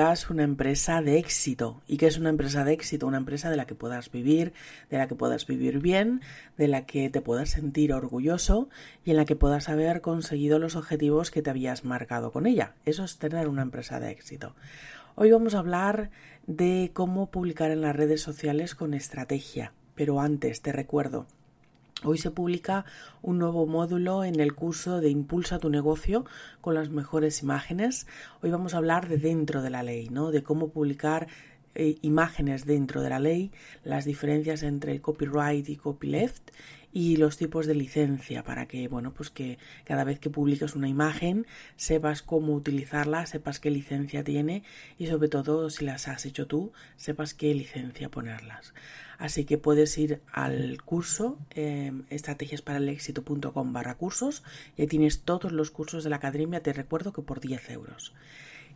Consigas una empresa de éxito. ¿Y qué es una empresa de éxito? Una empresa de la que puedas vivir, de la que puedas vivir bien, de la que te puedas sentir orgulloso y en la que puedas haber conseguido los objetivos que te habías marcado con ella. Eso es tener una empresa de éxito. Hoy vamos a hablar de cómo publicar en las redes sociales con estrategia. Pero antes te recuerdo Hoy se publica un nuevo módulo en el curso de Impulsa tu negocio con las mejores imágenes. Hoy vamos a hablar de dentro de la ley, ¿no? De cómo publicar eh, imágenes dentro de la ley, las diferencias entre el copyright y copyleft y los tipos de licencia para que, bueno, pues que cada vez que publiques una imagen sepas cómo utilizarla, sepas qué licencia tiene y sobre todo si las has hecho tú, sepas qué licencia ponerlas. Así que puedes ir al curso eh, estrategiasparalexito.com barra cursos y tienes todos los cursos de la academia, te recuerdo que por 10 euros.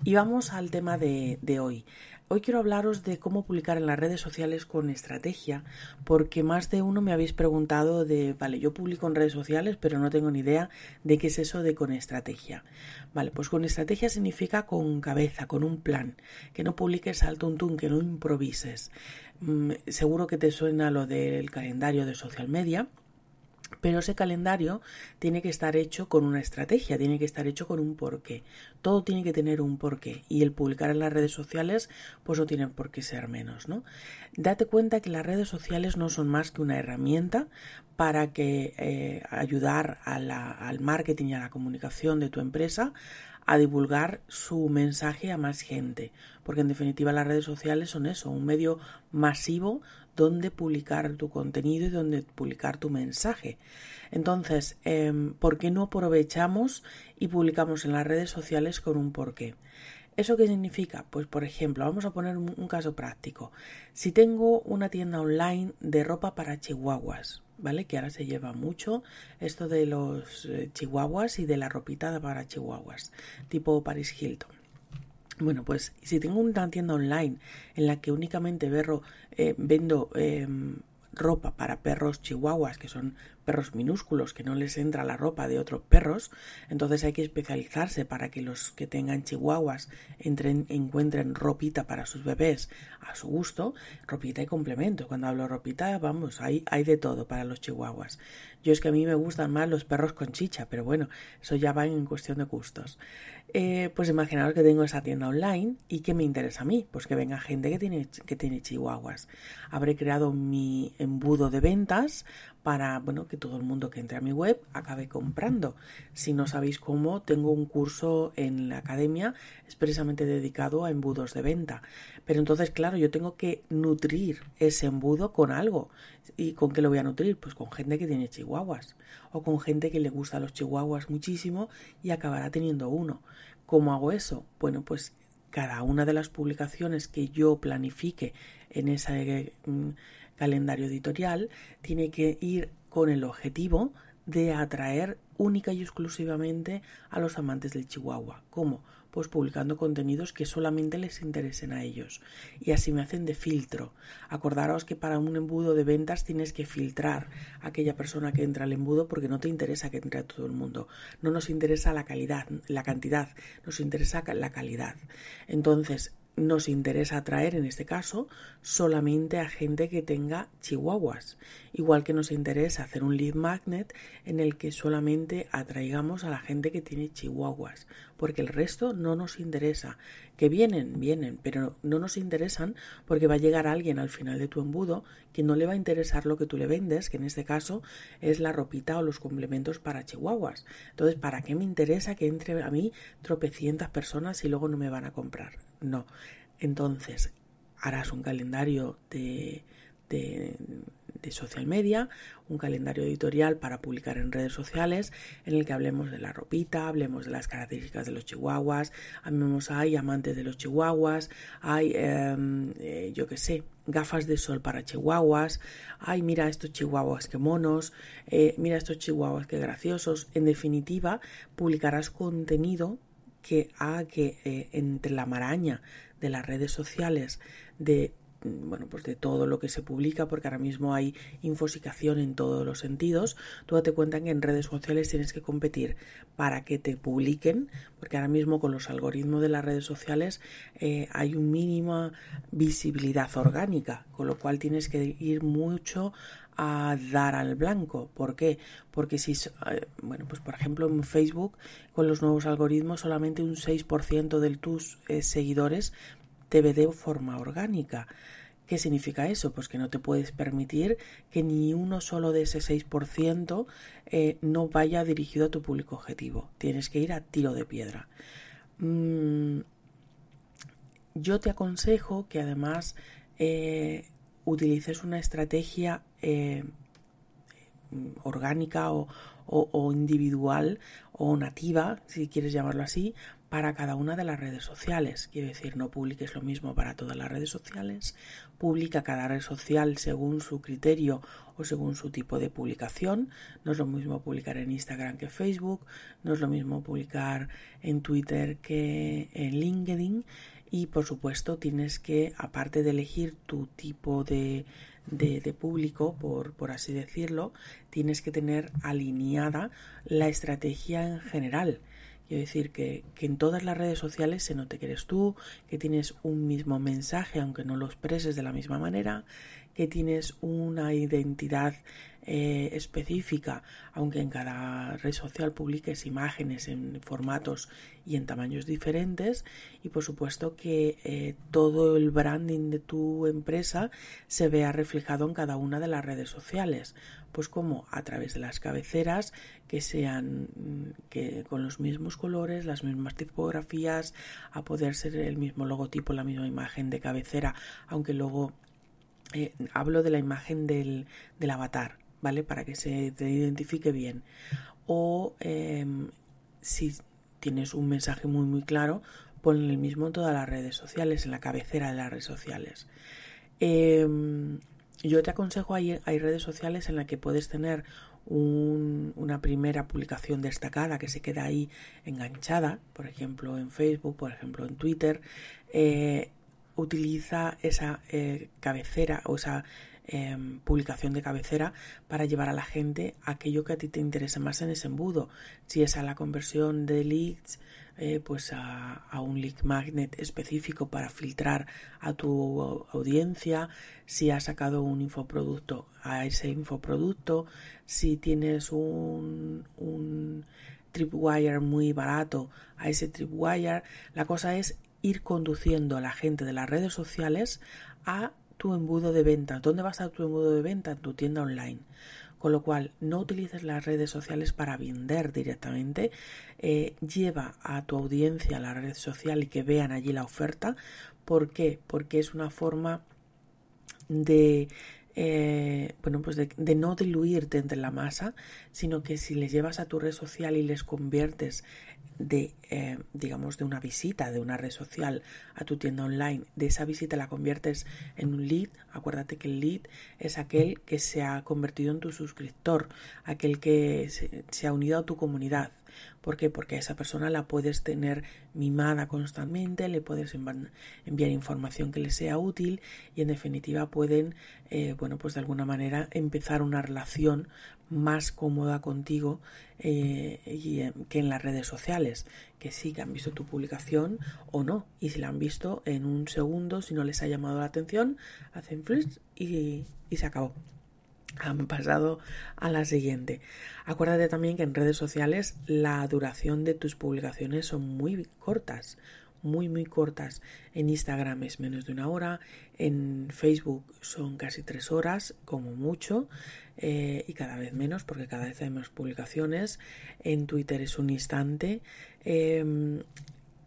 Y vamos al tema de, de hoy. Hoy quiero hablaros de cómo publicar en las redes sociales con estrategia, porque más de uno me habéis preguntado de, vale, yo publico en redes sociales, pero no tengo ni idea de qué es eso de con estrategia. Vale, pues con estrategia significa con cabeza, con un plan, que no publiques al tuntún, que no improvises. Mm, seguro que te suena lo del calendario de social media, pero ese calendario tiene que estar hecho con una estrategia, tiene que estar hecho con un porqué. Todo tiene que tener un porqué. Y el publicar en las redes sociales, pues no tiene por qué ser menos, ¿no? Date cuenta que las redes sociales no son más que una herramienta para que eh, ayudar al marketing y a la comunicación de tu empresa a divulgar su mensaje a más gente. Porque en definitiva las redes sociales son eso, un medio masivo donde publicar tu contenido y donde publicar tu mensaje. Entonces, em, ¿por qué no aprovechamos y publicamos en las redes sociales con un porqué? ¿Eso qué significa? Pues por ejemplo, vamos a poner un, caso práctico. Si tengo una tienda online de ropa para chihuahuas, ¿vale? Que ahora se lleva mucho esto de los eh, chihuahuas y de la ropita para chihuahuas, tipo Paris Hilton. Bueno, pues si tengo una tienda online en la que únicamente eh, vendo em, ropa para perros chihuahuas, que son perros minúsculos, que no les entra la ropa de otros perros, entonces hay que especializarse para que los que tengan chihuahuas entren, encuentren ropita para sus bebés a su gusto, ropita y complemento. Cuando hablo ropita, vamos, hay, hay de todo para los chihuahuas. Yo es que a mí me gustan más los perros con chicha, pero bueno, eso ya va en cuestión de gustos. Eh, pues imaginaos que tengo esa tienda online y que me interesa a mí, pues que venga gente que tiene, que tiene chihuahuas. Habré creado mi embudo de ventas para bueno, que todo el mundo que entre a mi web acabe comprando. Si no sabéis cómo, tengo un curso en la academia expresamente dedicado a embudos de venta. Pero entonces, claro, yo tengo que nutrir ese embudo con algo. ¿Y con qué lo voy a nutrir? Pues con gente que tiene chihuahuas o con gente que le gusta los chihuahuas muchísimo y acabará teniendo uno. ¿Cómo hago eso? Bueno, pues cada una de las publicaciones que yo planifique en ese mm, calendario editorial tiene que ir con el objetivo de atraer única y exclusivamente a los amantes del Chihuahua. ¿Cómo? pues publicando contenidos que solamente les interesen a ellos. Y así me hacen de filtro. Acordaros que para un embudo de ventas tienes que filtrar a aquella persona que entra al embudo porque no te interesa que entre a todo el mundo. No nos interesa la calidad, la cantidad, nos interesa la calidad. Entonces, nos interesa atraer, en este caso, solamente a gente que tenga chihuahuas. Igual que nos interesa hacer un lead magnet en el que solamente atraigamos a la gente que tiene chihuahuas, porque el resto no nos interesa. Que vienen, vienen, pero no nos interesan porque va a llegar alguien al final de tu embudo que no le va a interesar lo que tú le vendes, que en este caso es la ropita o los complementos para chihuahuas. Entonces, ¿para qué me interesa que entre a mí tropecientas personas y luego no me van a comprar? No. Entonces, harás un calendario de, de, social media, un calendario editorial para publicar en redes sociales en el que hablemos de la ropita, hablemos de las características de los chihuahuas, hablemos, hay amantes de los chihuahuas, hay, em, eh, yo qué sé, gafas de sol para chihuahuas, ay, mira estos chihuahuas que monos, eh, mira estos chihuahuas que graciosos. En definitiva, publicarás contenido que haga que eh, entre la maraña de las redes sociales, de bueno, pues de todo lo que se publica, porque ahora mismo hay infosicación en todos los sentidos. Tú date cuenta que en redes sociales tienes que competir para que te publiquen, porque ahora mismo con los algoritmos de las redes sociales eh, hay un mínima visibilidad orgánica, con lo cual tienes que ir mucho a dar al blanco. ¿Por qué? Porque si, eh, bueno, pues por ejemplo en Facebook con los nuevos algoritmos solamente un 6% de tus eh, seguidores te ve de forma orgánica. ¿Qué significa eso? Pues que no te puedes permitir que ni uno solo de ese 6% eh, no vaya dirigido a tu público objetivo. Tienes que ir a tiro de piedra. Mm, yo te aconsejo que además utilices una estrategia eh, orgánica o, individual o nativa, si quieres llamarlo así, para cada una de las redes sociales. Quiero decir, no publiques lo mismo para todas las redes sociales, publica cada red social según su criterio o según su tipo de publicación. No es lo mismo publicar en Instagram que Facebook, no es lo mismo publicar en Twitter que en LinkedIn y por supuesto tienes que, aparte de elegir tu tipo de, de, público, por, por, así decirlo, tienes que tener alineada la estrategia en general. Quiero decir que, que, en todas las redes sociales se note que eres tú, que tienes un mismo mensaje, aunque no lo expreses de la misma manera, que tienes una identidad eh, específica, aunque en cada red social publiques imágenes en formatos y en tamaños diferentes y por supuesto que eh, todo el branding de tu empresa se vea reflejado en cada una de las redes sociales. Pues como a través de las cabeceras que sean mm, que con los mismos colores, las mismas tipografías, a poder ser el mismo logotipo, la misma imagen de cabecera, aunque luego eh, hablo de la imagen del, del avatar, ¿vale? Para que se te identifique bien. O em, si tienes un mensaje muy muy claro, pon el mismo en todas las redes sociales, en la cabecera de las redes sociales. Em, yo te aconsejo, hay, hay redes sociales en las que puedes tener una primera publicación destacada que se queda ahí enganchada, por ejemplo en Facebook, por ejemplo en Twitter. Eh, utiliza esa eh, cabecera o esa Em, publicación de cabecera para llevar a la gente aquello que a ti te interesa más en ese embudo. Si es a la conversión de leads, eh, pues a, un lead magnet específico para filtrar a tu audiencia, si has sacado un infoproducto a ese infoproducto, si tienes un, un tripwire muy barato a ese tripwire, la cosa es ir conduciendo a la gente de las redes sociales a tu embudo de venta. ¿Dónde va a estar tu embudo de venta? En tu tienda online. Con lo cual, no utilices las redes sociales para vender directamente. Eh, lleva a tu audiencia a la red social y que vean allí la oferta. ¿Por qué? Porque es una forma de eh, bueno, pues de, de, no diluirte entre la masa, sino que si les llevas a tu red social y les conviertes de, eh, digamos, de una visita de una red social a tu tienda online, de esa visita la conviertes en un lead, acuérdate que el lead es aquel que se ha convertido en tu suscriptor, aquel que se, ha unido a tu comunidad. ¿Por qué? Porque a esa persona la puedes tener mimada constantemente, le puedes enviar información que le sea útil y en definitiva pueden, eh, bueno, pues de alguna manera empezar una relación más cómoda contigo eh, eh, que en las redes sociales, que sí que han visto tu publicación o no, y si la han visto en un segundo, si no les ha llamado la atención, hacen flips y, y se acabó han pasado a la siguiente. Acuérdate también que en redes sociales la duración de tus publicaciones son muy cortas, muy muy cortas. En Instagram es menos de una hora, en Facebook son casi tres horas como mucho eh, y cada vez menos porque cada vez hay más publicaciones. En Twitter es un instante. Em,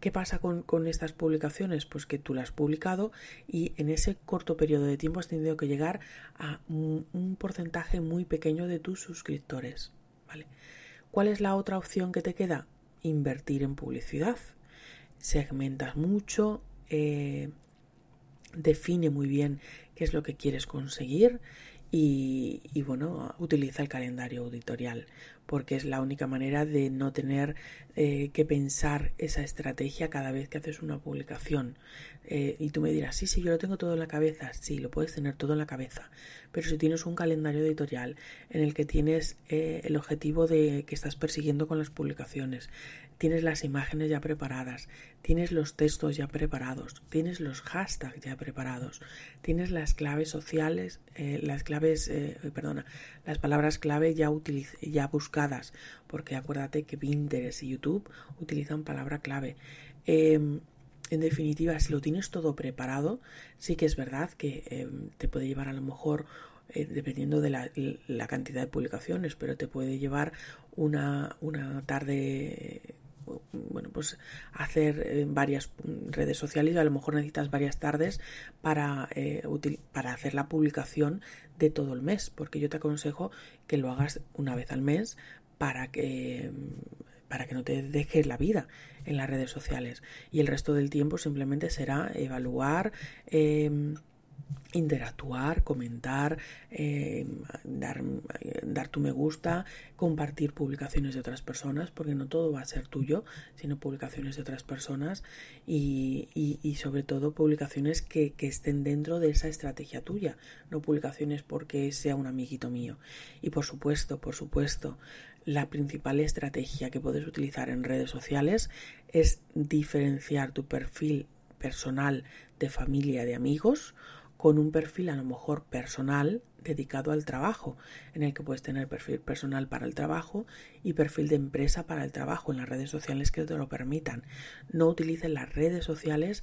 ¿Qué pasa con, estas publicaciones? Pues que tú las has publicado y en ese corto periodo de tiempo has tenido que llegar a un, porcentaje muy pequeño de tus suscriptores. ¿Cuál es la otra opción que te queda? Invertir en publicidad segmentas mucho, eh, define muy bien qué es lo que quieres conseguir y, y, bueno, utiliza el calendario auditorial porque es la única manera de no tener eh, que pensar esa estrategia cada vez que haces una publicación. Eh, y tú me dirás, sí, sí, yo lo tengo todo en la cabeza. Sí, lo puedes tener todo en la cabeza. Pero si tienes un calendario editorial en el que tienes el objetivo de que estás persiguiendo con las publicaciones, tienes las imágenes ya preparadas, tienes los textos ya preparados, tienes los hashtags ya preparados, tienes las claves sociales, eh, las claves, eh, perdona, las palabras clave ya, ya buscadas, porque acuérdate que Pinterest y YouTube utilizan palabra clave. Em, en definitiva, si lo tienes todo preparado, sí que es verdad que em, te puede llevar a lo mejor eh, dependiendo de la, la, cantidad de publicaciones, pero te puede llevar una, una tarde bueno, pues hacer varias redes sociales y a lo mejor necesitas varias tardes para, eh, para hacer la publicación de todo el mes, porque yo te aconsejo que lo hagas una vez al mes para que para que no te dejes la vida en las redes sociales. Y el resto del tiempo simplemente será evaluar eh, interactuar, comentar, eh, dar, dar, tu me gusta, compartir publicaciones de otras personas, porque no todo va a ser tuyo, sino publicaciones de otras personas y, y, sobre todo publicaciones que, que, estén dentro de esa estrategia tuya, no publicaciones porque sea un amiguito mío. Y por supuesto, por supuesto, la principal estrategia que puedes utilizar en redes sociales es diferenciar tu perfil personal de familia, de amigos, con un perfil a lo mejor personal dedicado al trabajo, en el que puedes tener perfil personal para el trabajo y perfil de empresa para el trabajo en las redes sociales que te lo permitan. No utilices las redes sociales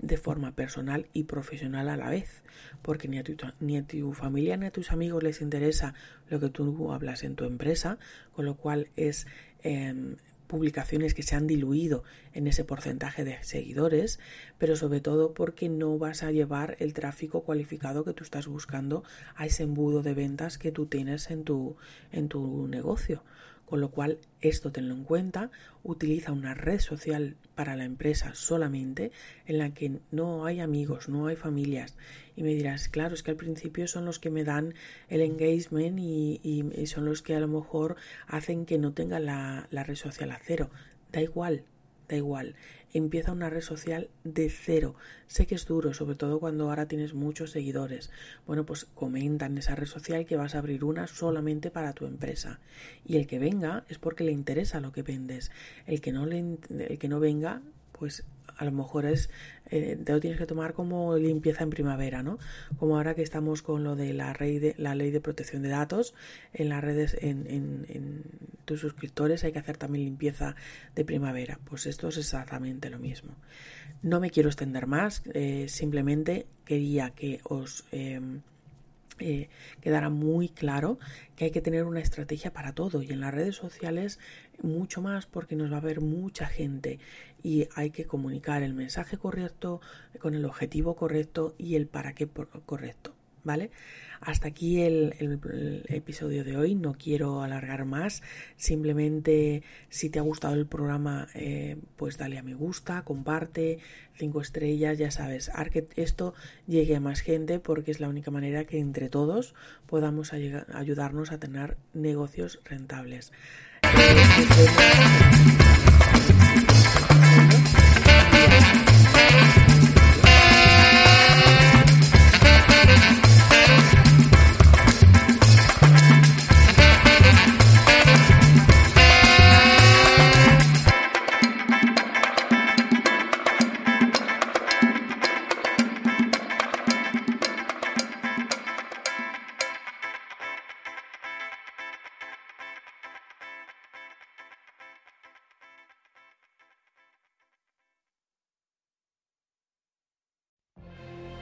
de forma personal y profesional a la vez, porque ni a tu, ni a tu familia ni a tus amigos les interesa lo que tú hablas en tu empresa, con lo cual es em, publicaciones que se han diluido en ese porcentaje de seguidores, pero sobre todo porque no vas a llevar el tráfico cualificado que tú estás buscando a ese embudo de ventas que tú tienes en tu, en tu negocio. Con lo cual, esto tenlo en cuenta, utiliza una red social para la empresa solamente en la que no hay amigos, no hay familias. Y me dirás, claro, es que al principio son los que me dan el engagement y, son los que a lo mejor hacen que no tenga la, la red social a cero. Da igual, da igual empieza una red social de cero. Sé que es duro, sobre todo cuando ahora tienes muchos seguidores. Bueno, pues comenta en esa red social que vas a abrir una solamente para tu empresa. Y el que venga es porque le interesa lo que vendes. El que no, el que no venga, pues a lo mejor es, eh, te lo tienes que tomar como limpieza en primavera, ¿no? Como ahora que estamos con lo de la, ley de, la ley de protección de datos en las redes, en, tus suscriptores hay que hacer también limpieza de primavera. Pues esto es exactamente lo mismo. No me quiero extender más, eh, simplemente quería que os... Em, eh, quedará muy claro que hay que tener una estrategia para todo y en las redes sociales mucho más porque nos va a ver mucha gente y hay que comunicar el mensaje correcto con el objetivo correcto y el para qué correcto. ¿Vale? Hasta aquí el, episodio de hoy. No quiero alargar más. Simplemente, si te ha gustado el programa, eh, pues dale a me gusta, comparte, cinco estrellas, ya sabes, haz que esto llegue a más gente porque es la única manera que entre todos podamos ayudarnos a tener negocios rentables.